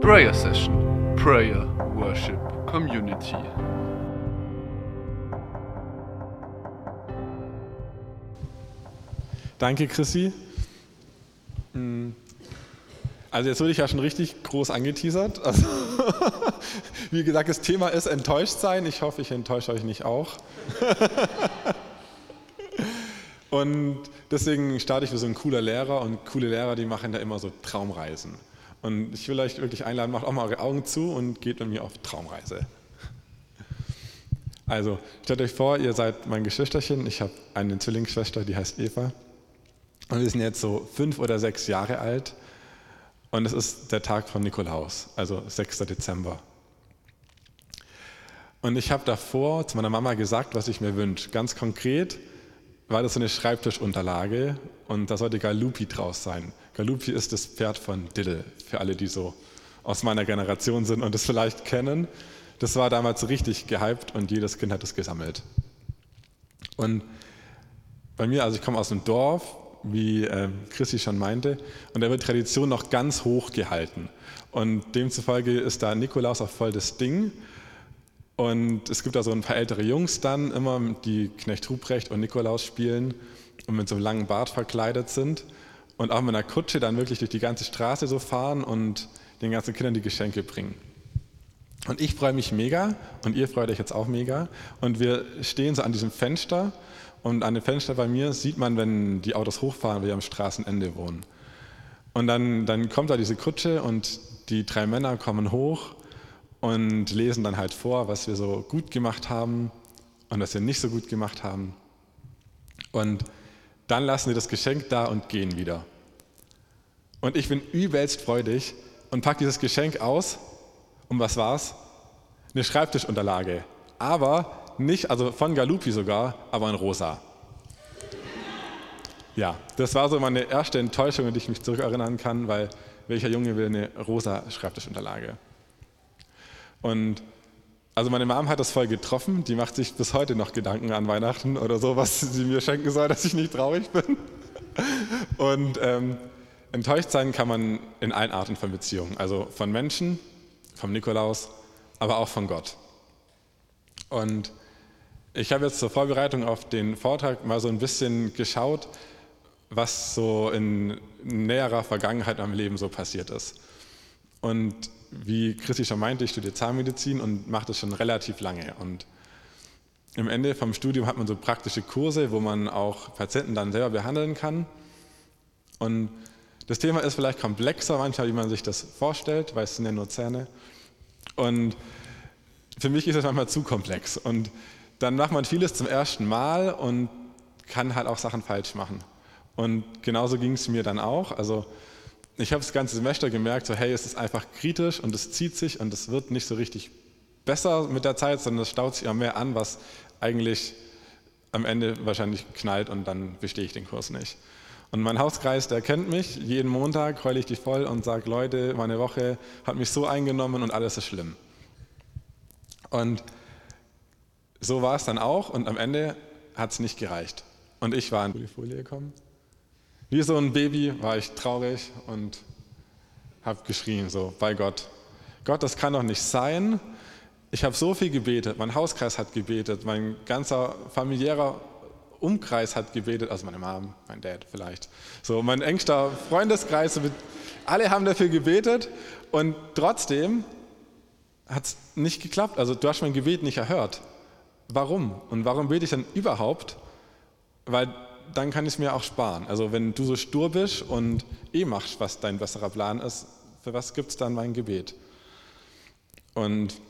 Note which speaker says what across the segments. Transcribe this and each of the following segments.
Speaker 1: Prayer Session, Prayer, Worship, Community.
Speaker 2: Danke, Chrissy. Hm. Also jetzt wurde ich ja schon richtig groß angeteasert. Also, wie gesagt, das Thema ist enttäuscht sein. Ich hoffe, ich enttäusche euch nicht auch. Und deswegen starte ich wie so ein cooler Lehrer und coole Lehrer, die machen da immer so Traumreisen. Und ich will euch wirklich einladen, macht auch mal eure Augen zu und geht mit mir auf Traumreise. Also, stellt euch vor, ihr seid mein Geschwisterchen. Ich habe eine Zwillingsschwester, die heißt Eva. Und wir sind jetzt so fünf oder sechs Jahre alt. Und es ist der Tag von Nikolaus, also 6. Dezember. Und ich habe davor zu meiner Mama gesagt, was ich mir wünsche. Ganz konkret war das so eine Schreibtischunterlage und da sollte Galupi draus sein. Galupi ist das Pferd von Diddle, für alle, die so aus meiner Generation sind und es vielleicht kennen. Das war damals richtig gehypt und jedes Kind hat es gesammelt. Und bei mir, also ich komme aus einem Dorf, wie äh, Christi schon meinte, und da wird Tradition noch ganz hoch gehalten. Und demzufolge ist da Nikolaus auch voll das Ding. Und es gibt da so ein paar ältere Jungs dann immer, die Knecht Ruprecht und Nikolaus spielen und mit so einem langen Bart verkleidet sind und auch mit einer Kutsche dann wirklich durch die ganze Straße so fahren und den ganzen Kindern die Geschenke bringen. Und ich freue mich mega und ihr freut euch jetzt auch mega. Und wir stehen so an diesem Fenster und an dem Fenster bei mir sieht man, wenn die Autos hochfahren, wir am Straßenende wohnen. Und dann, dann kommt da diese Kutsche und die drei Männer kommen hoch und lesen dann halt vor, was wir so gut gemacht haben und was wir nicht so gut gemacht haben. Und dann lassen sie das Geschenk da und gehen wieder. Und ich bin übelst freudig und packe dieses Geschenk aus. Und was war's? Eine Schreibtischunterlage. Aber nicht, also von Galupi sogar, aber in rosa. Ja, das war so meine erste Enttäuschung, an die ich mich zurückerinnern kann, weil welcher Junge will eine rosa Schreibtischunterlage? Und also meine Mom hat das voll getroffen, die macht sich bis heute noch Gedanken an Weihnachten oder so, was sie mir schenken soll, dass ich nicht traurig bin. Und ähm, enttäuscht sein kann man in allen Arten von Beziehungen, also von Menschen, vom Nikolaus, aber auch von Gott. Und ich habe jetzt zur Vorbereitung auf den Vortrag mal so ein bisschen geschaut, was so in näherer Vergangenheit meinem Leben so passiert ist. Und wie Christi schon meinte, ich studiere Zahnmedizin und mache das schon relativ lange. Und am Ende vom Studium hat man so praktische Kurse, wo man auch Patienten dann selber behandeln kann. Und das Thema ist vielleicht komplexer manchmal, wie man sich das vorstellt, weil es sind ja nur Zähne. Und für mich ist es manchmal zu komplex. Und dann macht man vieles zum ersten Mal und kann halt auch Sachen falsch machen. Und genauso ging es mir dann auch. Also ich habe das ganze Semester gemerkt, so hey, es ist einfach kritisch und es zieht sich und es wird nicht so richtig besser mit der Zeit, sondern es staut sich immer mehr an, was eigentlich am Ende wahrscheinlich knallt und dann bestehe ich den Kurs nicht. Und mein Hauskreis, der kennt mich. Jeden Montag heule ich die voll und sage, Leute, meine Woche hat mich so eingenommen und alles ist schlimm. Und so war es dann auch und am Ende hat es nicht gereicht. Und ich war in die Folie gekommen. Wie so ein Baby war ich traurig und habe geschrien, so bei Gott. Gott, das kann doch nicht sein. Ich habe so viel gebetet, mein Hauskreis hat gebetet, mein ganzer familiärer Umkreis hat gebetet, also meine Mom, mein Dad vielleicht. So, mein engster Freundeskreis, alle haben dafür gebetet und trotzdem hat es nicht geklappt. Also du hast mein Gebet nicht erhört. Warum? Und warum bete ich dann überhaupt? Weil dann kann ich es mir auch sparen. Also wenn du so stur bist und eh machst, was dein besserer Plan ist, für was gibt es dann mein Gebet? Und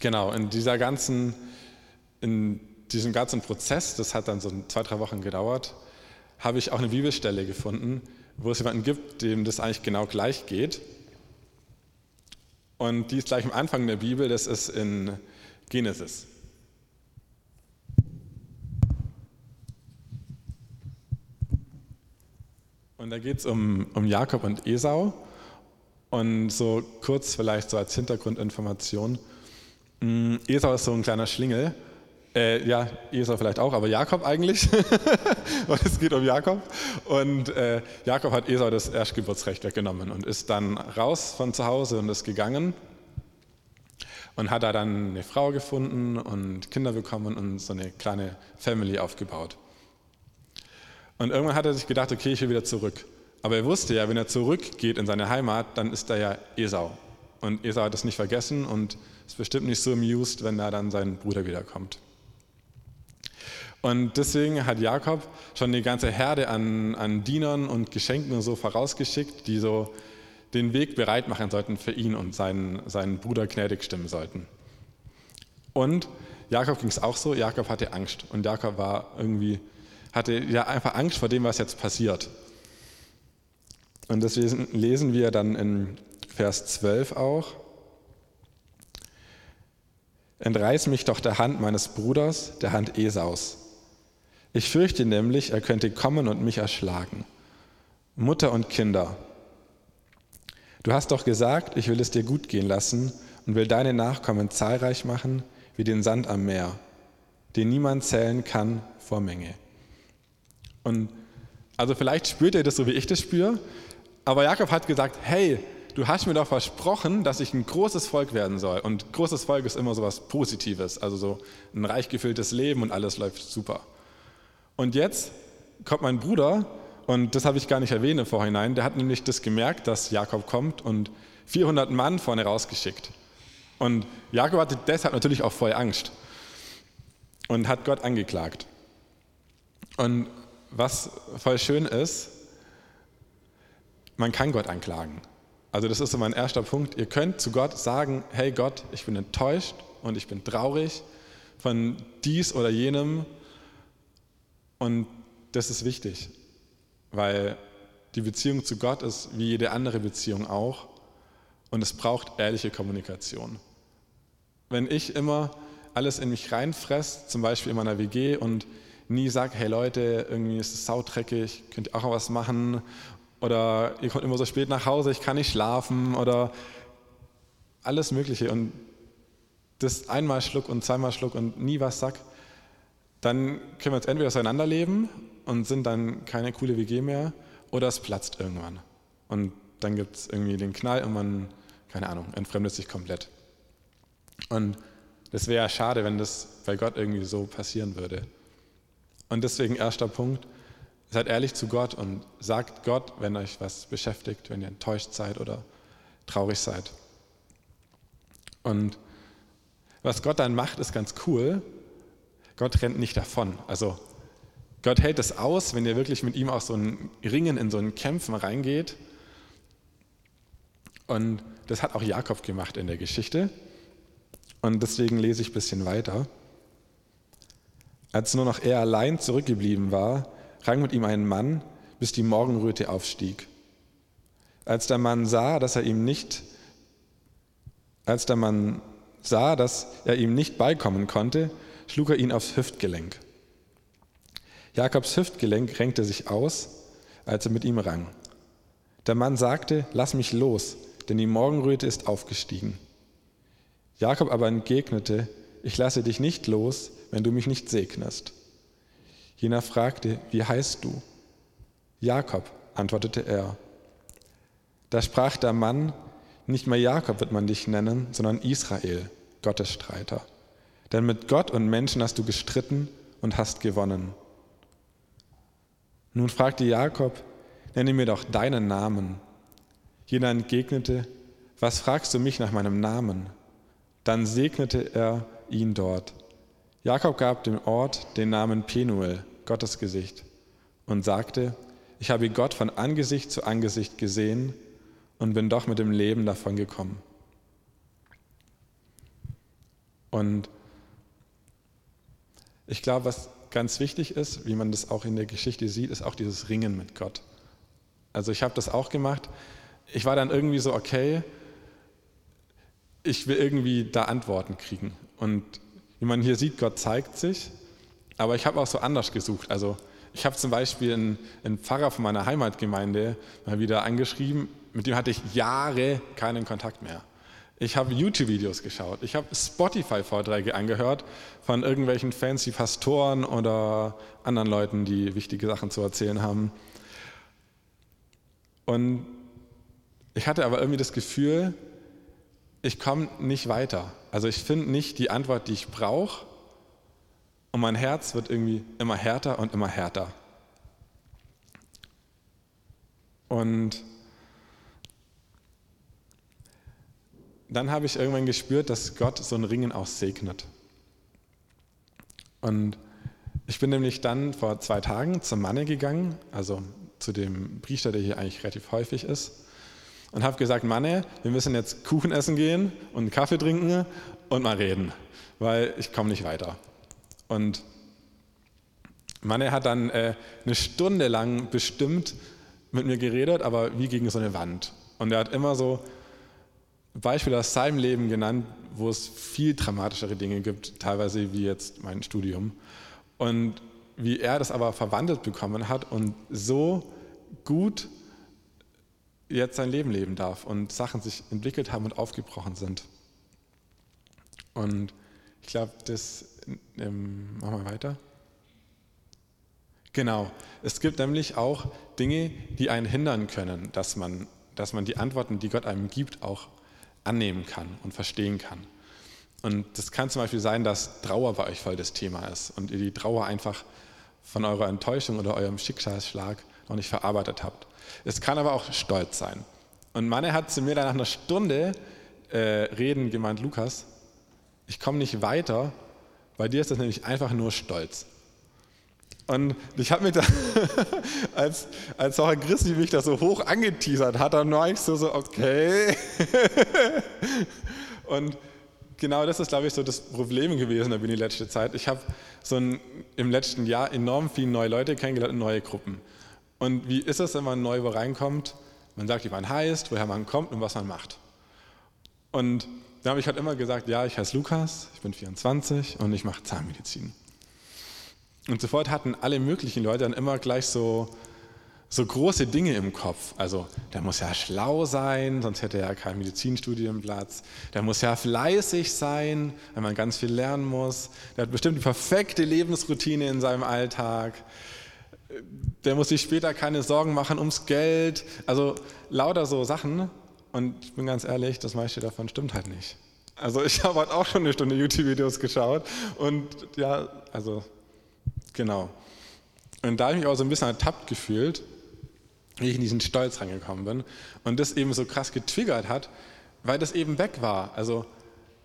Speaker 2: genau, in dieser ganzen, in diesem ganzen Prozess, das hat dann so zwei, drei Wochen gedauert, habe ich auch eine Bibelstelle gefunden, wo es jemanden gibt, dem das eigentlich genau gleich geht. Und die ist gleich am Anfang der Bibel, das ist in Genesis. Und da geht es um, um Jakob und Esau. Und so kurz vielleicht so als Hintergrundinformation. Mm, Esau ist so ein kleiner Schlingel. Äh, ja, Esau vielleicht auch, aber Jakob eigentlich. und es geht um Jakob. Und äh, Jakob hat Esau das Erstgeburtsrecht weggenommen und ist dann raus von zu Hause und ist gegangen. Und hat da dann eine Frau gefunden und Kinder bekommen und so eine kleine Family aufgebaut. Und irgendwann hat er sich gedacht, okay, ich will wieder zurück. Aber er wusste ja, wenn er zurückgeht in seine Heimat, dann ist da ja Esau. Und Esau hat das nicht vergessen und ist bestimmt nicht so amused, wenn da dann sein Bruder wiederkommt. Und deswegen hat Jakob schon eine ganze Herde an, an Dienern und Geschenken und so vorausgeschickt, die so den Weg bereit machen sollten für ihn und seinen, seinen Bruder gnädig stimmen sollten. Und Jakob ging es auch so, Jakob hatte Angst und Jakob war irgendwie, hatte ja einfach Angst vor dem, was jetzt passiert. Und das lesen wir dann in Vers 12 auch. Entreiß mich doch der Hand meines Bruders, der Hand Esaus. Ich fürchte nämlich, er könnte kommen und mich erschlagen. Mutter und Kinder. Du hast doch gesagt, ich will es dir gut gehen lassen und will deine Nachkommen zahlreich machen wie den Sand am Meer, den niemand zählen kann vor Menge. Und also vielleicht spürt ihr das so, wie ich das spüre, aber Jakob hat gesagt, hey, du hast mir doch versprochen, dass ich ein großes Volk werden soll. Und großes Volk ist immer so was Positives, also so ein reich gefülltes Leben und alles läuft super. Und jetzt kommt mein Bruder, und das habe ich gar nicht erwähnt im Vorhinein, der hat nämlich das gemerkt, dass Jakob kommt und 400 Mann vorne rausgeschickt. Und Jakob hatte deshalb natürlich auch voll Angst und hat Gott angeklagt. Und was voll schön ist, man kann Gott anklagen. Also das ist so mein erster Punkt. Ihr könnt zu Gott sagen, hey Gott, ich bin enttäuscht und ich bin traurig von dies oder jenem und das ist wichtig, weil die Beziehung zu Gott ist wie jede andere Beziehung auch. Und es braucht ehrliche Kommunikation. Wenn ich immer alles in mich reinfresse, zum Beispiel in meiner WG und nie sage, hey Leute, irgendwie ist es sautreckig, könnt ihr auch was machen? Oder ihr kommt immer so spät nach Hause, ich kann nicht schlafen oder alles Mögliche. Und das einmal Schluck und zweimal Schluck und nie was sagt, dann können wir jetzt entweder auseinanderleben und sind dann keine coole WG mehr oder es platzt irgendwann. Und dann gibt es irgendwie den Knall und man, keine Ahnung, entfremdet sich komplett. Und das wäre ja schade, wenn das bei Gott irgendwie so passieren würde. Und deswegen erster Punkt, seid ehrlich zu Gott und sagt Gott, wenn euch was beschäftigt, wenn ihr enttäuscht seid oder traurig seid. Und was Gott dann macht, ist ganz cool, Gott rennt nicht davon. Also Gott hält es aus, wenn ihr wirklich mit ihm auch so ein Ringen in so ein Kämpfen reingeht. Und das hat auch Jakob gemacht in der Geschichte. Und deswegen lese ich ein bisschen weiter. Als nur noch er allein zurückgeblieben war, rang mit ihm ein Mann, bis die Morgenröte aufstieg. Als der Mann sah, dass er ihm nicht, als der Mann sah, dass er ihm nicht beikommen konnte, schlug er ihn aufs Hüftgelenk. Jakobs Hüftgelenk renkte sich aus, als er mit ihm rang. Der Mann sagte, lass mich los, denn die Morgenröte ist aufgestiegen. Jakob aber entgegnete, ich lasse dich nicht los, wenn du mich nicht segnest. Jener fragte, wie heißt du? Jakob, antwortete er. Da sprach der Mann, nicht mehr Jakob wird man dich nennen, sondern Israel, Gottesstreiter. Denn mit Gott und Menschen hast du gestritten und hast gewonnen. Nun fragte Jakob, nenne mir doch deinen Namen. Jener entgegnete, was fragst du mich nach meinem Namen? Dann segnete er ihn dort. Jakob gab dem Ort den Namen Penuel, Gottes Gesicht, und sagte, ich habe Gott von Angesicht zu Angesicht gesehen und bin doch mit dem Leben davon gekommen. Und ich glaube, was ganz wichtig ist, wie man das auch in der Geschichte sieht, ist auch dieses Ringen mit Gott. Also ich habe das auch gemacht. Ich war dann irgendwie so, okay, ich will irgendwie da Antworten kriegen. Und wie man hier sieht, Gott zeigt sich, aber ich habe auch so anders gesucht. Also ich habe zum Beispiel einen, einen, Pfarrer von meiner Heimatgemeinde mal wieder angeschrieben, mit dem hatte ich Jahre keinen Kontakt mehr. Ich habe YouTube-Videos geschaut. Ich habe Spotify-Vorträge angehört von irgendwelchen fancy Pastoren oder anderen Leuten, die wichtige Sachen zu erzählen haben. Und ich hatte aber irgendwie das Gefühl, ich komme nicht weiter. Also ich finde nicht die Antwort, die ich brauche. Und mein Herz wird irgendwie immer härter und immer härter. Und dann habe ich irgendwann gespürt, dass Gott so ein Ringen auch segnet. Und ich bin nämlich dann vor zwei Tagen zum Manne gegangen, also zu dem Priester, der hier eigentlich relativ häufig ist, und habe gesagt, Manne, wir müssen jetzt Kuchen essen gehen und einen Kaffee trinken und mal reden, weil ich komme nicht weiter. Und Manne hat dann äh, eine Stunde lang bestimmt mit mir geredet, aber wie gegen so eine Wand. Und er hat immer so Beispiele aus seinem Leben genannt, wo es viel dramatischere Dinge gibt, teilweise wie jetzt mein Studium. Und wie er das aber verwandelt bekommen hat und so gut jetzt sein Leben leben darf und Sachen sich entwickelt haben und aufgebrochen sind. Und ich glaube, das ähm, machen wir weiter. Genau. Es gibt nämlich auch Dinge, die einen hindern können, dass man, dass man die Antworten, die Gott einem gibt, auch annehmen kann und verstehen kann. Und das kann zum Beispiel sein, dass Trauer bei euch voll das Thema ist und ihr die Trauer einfach von eurer Enttäuschung oder eurem Schicksalsschlag noch nicht verarbeitet habt. Es kann aber auch Stolz sein. Und Manne hat zu mir dann nach einer Stunde äh, Reden gemeint, Lukas, ich komme nicht weiter, bei dir ist das nämlich einfach nur Stolz. Und ich habe mich da, als, als auch Christi mich da so hoch angeteasert hat, dann war ich so, so okay. Und genau das ist, glaube ich, so das Problem gewesen in der letzte Zeit. Ich habe so ein, im letzten Jahr enorm viele neue Leute kennengelernt neue Gruppen. Und wie ist es, wenn man neu wo reinkommt? Man sagt, wie man heißt, woher man kommt und was man macht. Und da habe ich halt immer gesagt, ja, ich heiße Lukas, ich bin 24 und ich mache Zahnmedizin. Und sofort hatten alle möglichen Leute dann immer gleich so, so große Dinge im Kopf. Also der muss ja schlau sein, sonst hätte er ja keinen Medizinstudienplatz. Der muss ja fleißig sein, wenn man ganz viel lernen muss. Der hat bestimmt die perfekte Lebensroutine in seinem Alltag der muss sich später keine Sorgen machen ums Geld. Also lauter so Sachen. Und ich bin ganz ehrlich, das meiste davon stimmt halt nicht. Also ich habe halt auch schon eine Stunde YouTube-Videos geschaut und ja, also genau. Und da habe ich mich auch so ein bisschen ertappt gefühlt, wie ich in diesen Stolz reingekommen bin und das eben so krass getriggert hat, weil das eben weg war. Also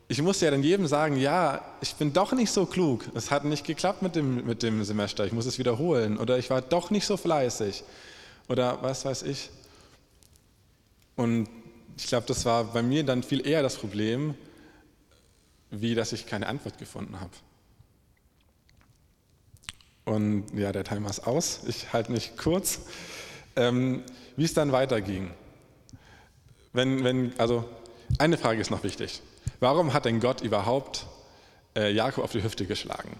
Speaker 2: ich musste ja dann jedem sagen, ja, ich bin doch nicht so klug. Es hat nicht geklappt mit dem, mit dem Semester, ich muss es wiederholen. Oder ich war doch nicht so fleißig. Oder was weiß ich. Und ich glaube, das war bei mir dann viel eher das Problem, wie dass ich keine Antwort gefunden habe. Und ja, der Timer ist aus. Ich halte mich kurz. Ähm, wie es dann weiterging. Wenn, wenn, also eine Frage ist noch wichtig. Warum hat denn Gott überhaupt äh, Jakob auf die Hüfte geschlagen?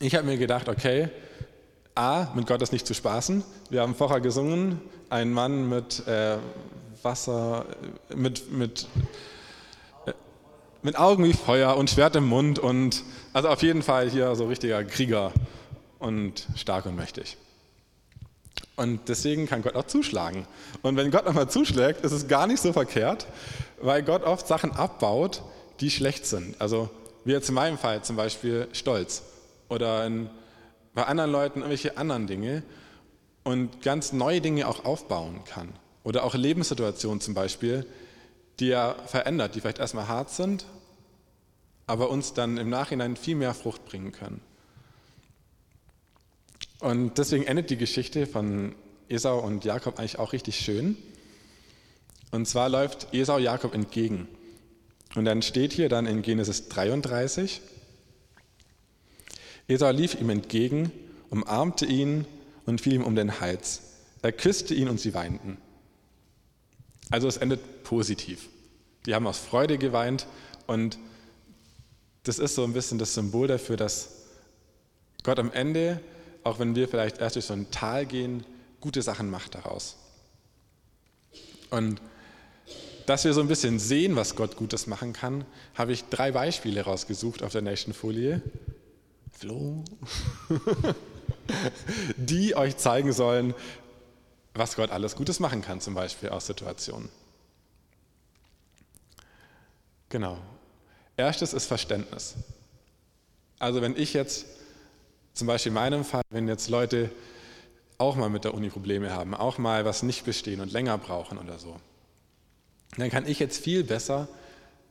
Speaker 2: Ich habe mir gedacht, okay, A, mit Gott ist nicht zu spaßen. Wir haben vorher gesungen, ein Mann mit äh, Wasser, mit, mit, äh, mit Augen wie Feuer und Schwert im Mund und also auf jeden Fall hier so richtiger Krieger und stark und mächtig. Und deswegen kann Gott auch zuschlagen. Und wenn Gott nochmal zuschlägt, ist es gar nicht so verkehrt, weil Gott oft Sachen abbaut, die schlecht sind. Also wie jetzt in meinem Fall zum Beispiel Stolz oder in, bei anderen Leuten irgendwelche anderen Dinge und ganz neue Dinge auch aufbauen kann. Oder auch Lebenssituationen zum Beispiel, die er verändert, die vielleicht erstmal hart sind, aber uns dann im Nachhinein viel mehr Frucht bringen können. Und deswegen endet die Geschichte von Esau und Jakob eigentlich auch richtig schön. Und zwar läuft Esau Jakob entgegen. Und dann steht hier dann in Genesis 33, Esau lief ihm entgegen, umarmte ihn und fiel ihm um den Hals. Er küsste ihn und sie weinten. Also es endet positiv. Die haben aus Freude geweint und das ist so ein bisschen das Symbol dafür, dass Gott am Ende, auch wenn wir vielleicht erst durch so ein Tal gehen, gute Sachen macht daraus. Und dass wir so ein bisschen sehen, was Gott Gutes machen kann, habe ich drei Beispiele rausgesucht auf der nächsten Folie. Flo. die euch zeigen sollen, was Gott alles Gutes machen kann, zum Beispiel aus Situationen. Genau. Erstes ist Verständnis. Also wenn ich jetzt, zum Beispiel in meinem Fall, wenn jetzt Leute auch mal mit der Uni Probleme haben, auch mal was nicht bestehen und länger brauchen oder so, dann kann ich jetzt viel besser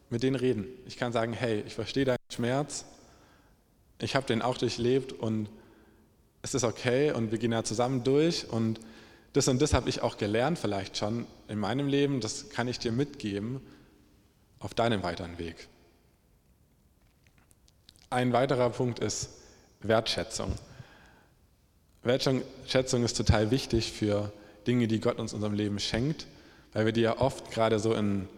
Speaker 2: mit denen reden. Ich kann sagen, hey, ich verstehe deinen Schmerz, ich habe den auch durchlebt und es ist okay und wir gehen da zusammen durch und das und das habe ich auch gelernt vielleicht schon in meinem Leben, das kann ich dir mitgeben auf deinem weiteren Weg. Ein weiterer Punkt ist Wertschätzung. Wertschätzung ist total wichtig für Dinge, die Gott uns in unserem Leben schenkt, weil wir die ja oft gerade so in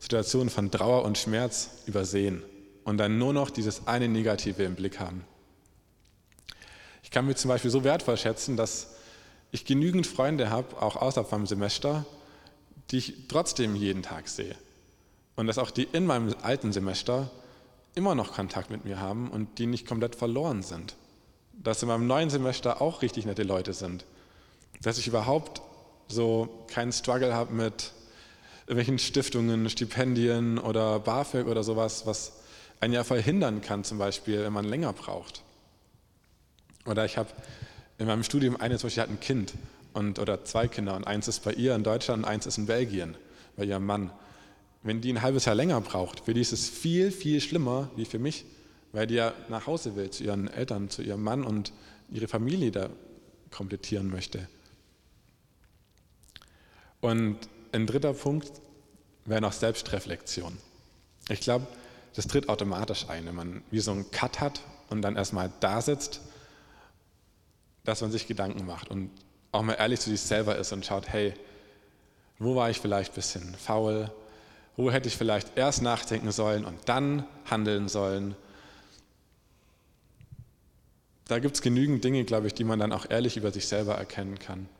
Speaker 2: Situationen von Trauer und Schmerz übersehen und dann nur noch dieses eine Negative im Blick haben. Ich kann mir zum Beispiel so wertvoll schätzen, dass ich genügend Freunde habe, auch außerhalb vom Semester, die ich trotzdem jeden Tag sehe. Und dass auch die in meinem alten Semester immer noch Kontakt mit mir haben und die nicht komplett verloren sind dass in meinem neuen Semester auch richtig nette Leute sind. Dass ich überhaupt so keinen Struggle habe mit irgendwelchen Stiftungen, Stipendien oder BAföG oder sowas, was einen ja verhindern kann, zum Beispiel, wenn man länger braucht. Oder ich habe in meinem Studium eine zum Beispiel hat ein Kind und, oder zwei Kinder und eins ist bei ihr in Deutschland und eins ist in Belgien bei ihrem Mann. Wenn die ein halbes Jahr länger braucht, für die ist es viel, viel schlimmer wie für mich, weil die ja nach Hause will, zu ihren Eltern, zu ihrem Mann und ihre Familie da komplettieren möchte. Und ein dritter Punkt wäre noch Selbstreflexion. Ich glaube, das tritt automatisch ein, wenn man wie so einen Cut hat und dann erstmal da sitzt, dass man sich Gedanken macht und auch mal ehrlich zu sich selber ist und schaut, hey, wo war ich vielleicht ein bisschen faul? Wo hätte ich vielleicht erst nachdenken sollen und dann handeln sollen? Da gibt es genügend Dinge, glaube ich, die man dann auch ehrlich über sich selber erkennen kann.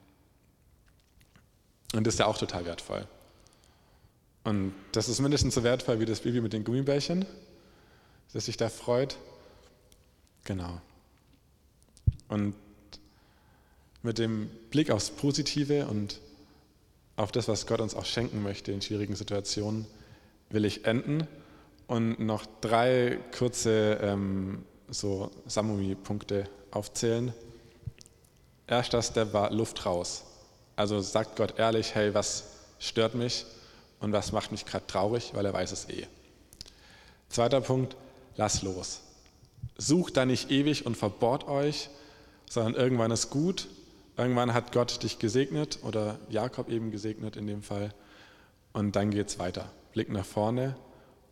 Speaker 2: Und das ist ja auch total wertvoll. Und das ist mindestens so wertvoll wie das Baby mit den Gummibärchen, das sich da freut. Genau. Und mit dem Blick aufs Positive und auf das, was Gott uns auch schenken möchte in schwierigen Situationen, will ich enden und noch drei kurze ähm, so Samui-Punkte aufzählen. Erster Step war Luft raus. Also sagt Gott ehrlich, hey, was stört mich und was macht mich gerade traurig, weil er weiß es eh. Zweiter Punkt, lass los. Sucht da nicht ewig und verbohrt euch, sondern irgendwann ist gut. Irgendwann hat Gott dich gesegnet oder Jakob eben gesegnet in dem Fall. Und dann geht es weiter. Blick nach vorne.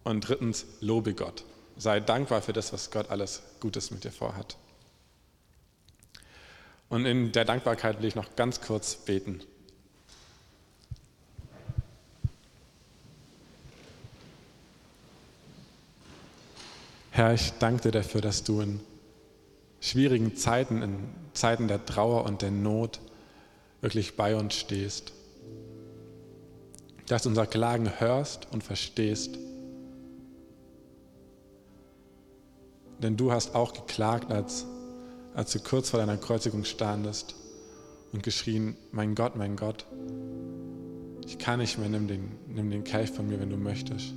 Speaker 2: Und drittens, lobe Gott. Sei dankbar für das, was Gott alles Gutes mit dir vorhat. Und in der Dankbarkeit will ich noch ganz kurz beten. Herr, ich danke dir dafür, dass du in schwierigen Zeiten, in Zeiten der Trauer und der Not wirklich bei uns stehst. Dass du unser Klagen hörst und verstehst Denn du hast auch geklagt, als, als du kurz vor deiner Kreuzigung standest und geschrien, mein Gott, mein Gott, ich kann nicht mehr, nimm den, nimm den Kelch von mir, wenn du möchtest.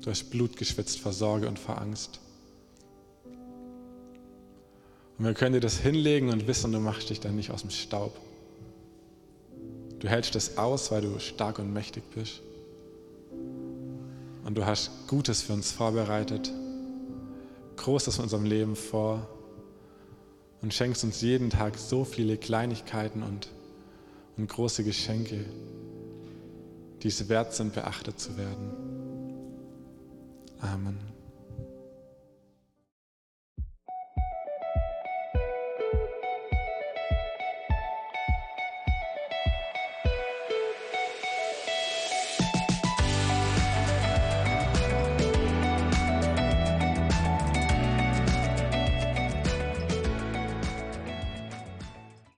Speaker 2: Du hast Blut geschwitzt vor Sorge und vor Angst. Und wir können dir das hinlegen und wissen, du machst dich dann nicht aus dem Staub. Du hältst das aus, weil du stark und mächtig bist. Und du hast Gutes für uns vorbereitet. Großes in unserem Leben vor und schenkst uns jeden Tag so viele Kleinigkeiten und, und große Geschenke, die es wert sind, beachtet zu werden. Amen.